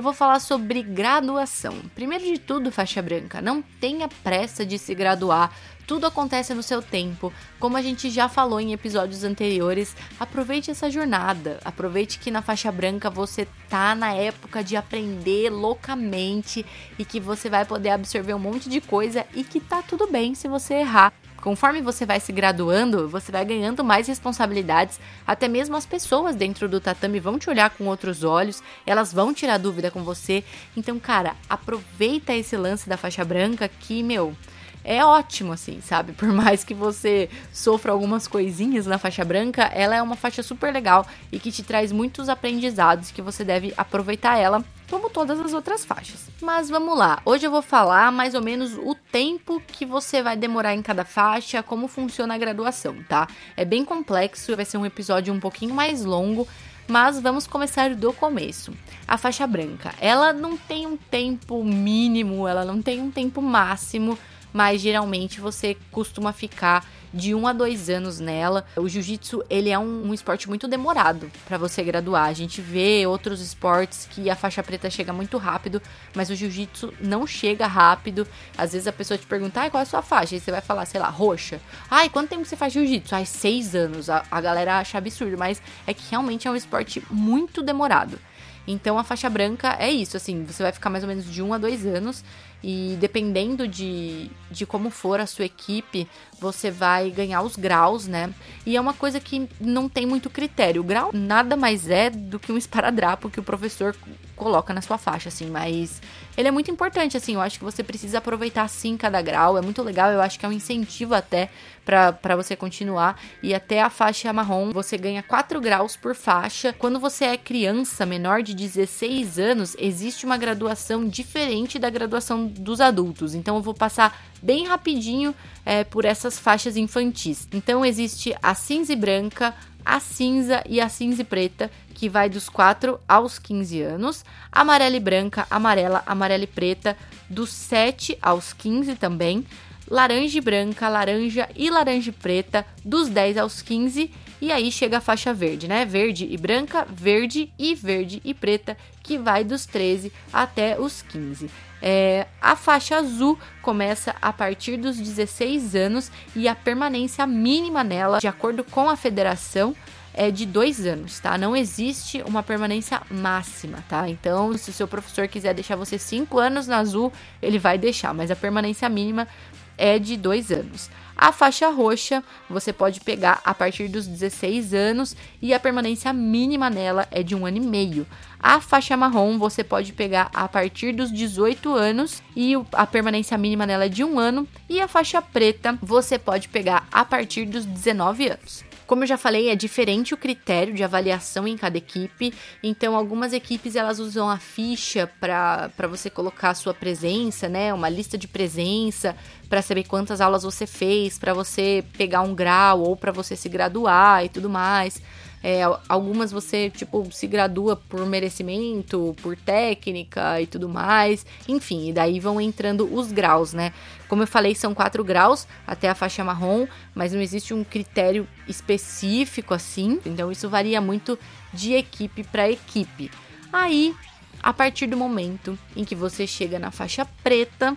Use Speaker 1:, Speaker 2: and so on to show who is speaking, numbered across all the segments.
Speaker 1: eu vou falar sobre graduação. Primeiro de tudo, faixa branca, não tenha pressa de se graduar. Tudo acontece no seu tempo. Como a gente já falou em episódios anteriores, aproveite essa jornada. Aproveite que na faixa branca você tá na época de aprender loucamente e que você vai poder absorver um monte de coisa e que tá tudo bem se você errar. Conforme você vai se graduando, você vai ganhando mais responsabilidades, até mesmo as pessoas dentro do tatame vão te olhar com outros olhos, elas vão tirar dúvida com você. Então, cara, aproveita esse lance da faixa branca que, meu, é ótimo, assim, sabe? Por mais que você sofra algumas coisinhas na faixa branca, ela é uma faixa super legal e que te traz muitos aprendizados que você deve aproveitar ela, como todas as outras faixas. Mas vamos lá, hoje eu vou falar mais ou menos o tempo que você vai demorar em cada faixa, como funciona a graduação, tá? É bem complexo, vai ser um episódio um pouquinho mais longo, mas vamos começar do começo. A faixa branca, ela não tem um tempo mínimo, ela não tem um tempo máximo mas geralmente você costuma ficar de um a dois anos nela. O jiu-jitsu ele é um, um, esporte muito demorado para você graduar. A gente vê outros esportes que a faixa preta chega muito rápido, mas o jiu-jitsu não chega rápido. Às vezes a pessoa te pergunta, qual é a sua faixa? E você vai falar, sei lá, roxa. Ai, quanto tempo você faz jiu-jitsu? Ai, seis anos. A, a galera acha absurdo, mas é que realmente é um esporte muito demorado. Então a faixa branca é isso, assim, você vai ficar mais ou menos de um a dois anos e dependendo de, de como for a sua equipe, você vai ganhar os graus, né? E é uma coisa que não tem muito critério. O grau nada mais é do que um esparadrapo que o professor coloca na sua faixa, assim, mas ele é muito importante, assim, eu acho que você precisa aproveitar sim cada grau, é muito legal, eu acho que é um incentivo até para você continuar. E até a faixa marrom, você ganha 4 graus por faixa. Quando você é criança, menor de 16 anos, existe uma graduação diferente da graduação dos adultos. Então eu vou passar bem rapidinho é, por essas faixas infantis. Então existe a cinza e branca, a cinza e a cinza e preta, que vai dos 4 aos 15 anos, amarela e branca, amarela, amarela e preta, dos 7 aos 15 também, laranja e branca, laranja e laranja e preta, dos 10 aos 15, e aí chega a faixa verde, né? Verde e branca, verde e verde e preta, que vai dos 13 até os 15. É, a faixa azul começa a partir dos 16 anos e a permanência mínima nela, de acordo com a federação, é de dois anos, tá? Não existe uma permanência máxima, tá? Então, se o seu professor quiser deixar você cinco anos na azul, ele vai deixar, mas a permanência mínima é de dois anos. A faixa roxa você pode pegar a partir dos 16 anos e a permanência mínima nela é de um ano e meio. A faixa marrom você pode pegar a partir dos 18 anos e a permanência mínima nela é de um ano. E a faixa preta você pode pegar a partir dos 19 anos. Como eu já falei, é diferente o critério de avaliação em cada equipe. Então, algumas equipes elas usam a ficha para você colocar a sua presença, né? Uma lista de presença para saber quantas aulas você fez, para você pegar um grau ou para você se graduar e tudo mais. É, algumas você, tipo, se gradua por merecimento, por técnica e tudo mais. Enfim, e daí vão entrando os graus, né? Como eu falei, são quatro graus até a faixa marrom, mas não existe um critério específico assim. Então isso varia muito de equipe para equipe. Aí, a partir do momento em que você chega na faixa preta,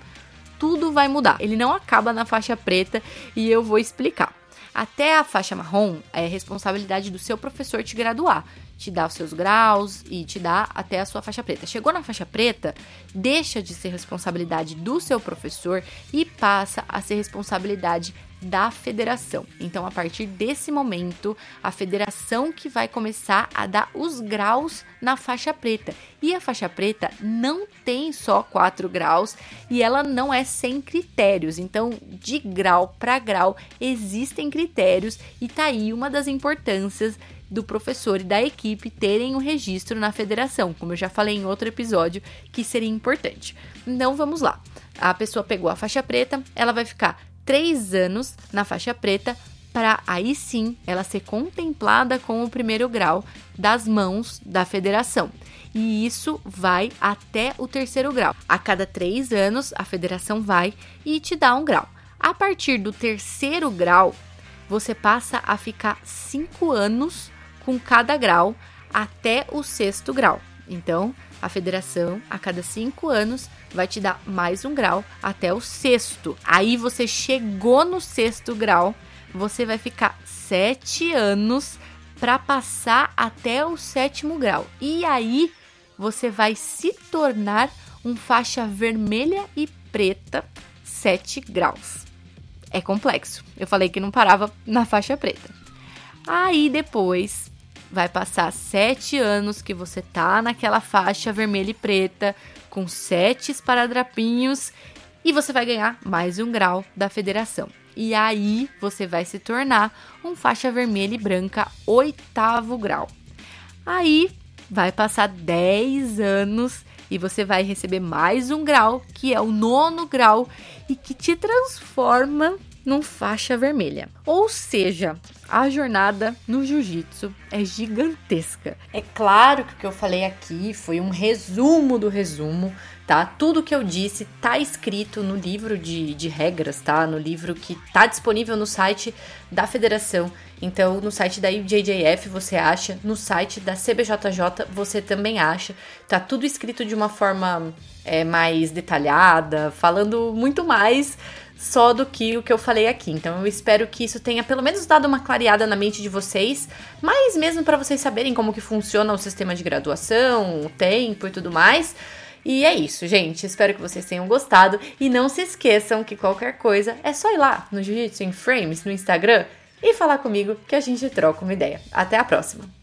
Speaker 1: tudo vai mudar. Ele não acaba na faixa preta e eu vou explicar. Até a faixa marrom é responsabilidade do seu professor te graduar, te dar os seus graus e te dar até a sua faixa preta. Chegou na faixa preta, deixa de ser responsabilidade do seu professor e passa a ser responsabilidade da federação. Então, a partir desse momento, a federação que vai começar a dar os graus na faixa preta. E a faixa preta não tem só quatro graus e ela não é sem critérios. Então, de grau para grau, existem critérios e tá aí uma das importâncias do professor e da equipe terem o um registro na federação, como eu já falei em outro episódio, que seria importante. Então vamos lá. A pessoa pegou a faixa preta, ela vai ficar três anos na faixa preta para aí sim ela ser contemplada com o primeiro grau das mãos da federação. E isso vai até o terceiro grau. A cada três anos, a federação vai e te dá um grau. A partir do terceiro grau, você passa a ficar cinco anos com cada grau até o sexto grau. Então, a federação, a cada cinco anos, vai te dar mais um grau até o sexto. Aí você chegou no sexto grau, você vai ficar sete anos para passar até o sétimo grau. E aí você vai se tornar um faixa vermelha e preta 7 graus. É complexo. Eu falei que não parava na faixa preta. Aí depois vai passar sete anos que você tá naquela faixa vermelha e preta, com sete esparadrapinhos, e você vai ganhar mais um grau da federação. E aí você vai se tornar um faixa vermelha e branca oitavo grau. Aí vai passar 10 anos e você vai receber mais um grau, que é o nono grau, e que te transforma num faixa vermelha. Ou seja, a jornada no jiu-jitsu é gigantesca. É claro que o que eu falei aqui foi um resumo do resumo, tá? Tudo que eu disse tá escrito no livro de, de regras, tá? No livro que tá disponível no site da federação. Então, no site da IJJF você acha, no site da CBJJ você também acha. Tá tudo escrito de uma forma é, mais detalhada, falando muito mais só do que o que eu falei aqui. Então eu espero que isso tenha pelo menos dado uma clareada na mente de vocês, mas mesmo para vocês saberem como que funciona o sistema de graduação, o tempo e tudo mais. E é isso, gente. Espero que vocês tenham gostado e não se esqueçam que qualquer coisa é só ir lá no Jiu-Jitsu em Frames no Instagram e falar comigo que a gente troca uma ideia. Até a próxima.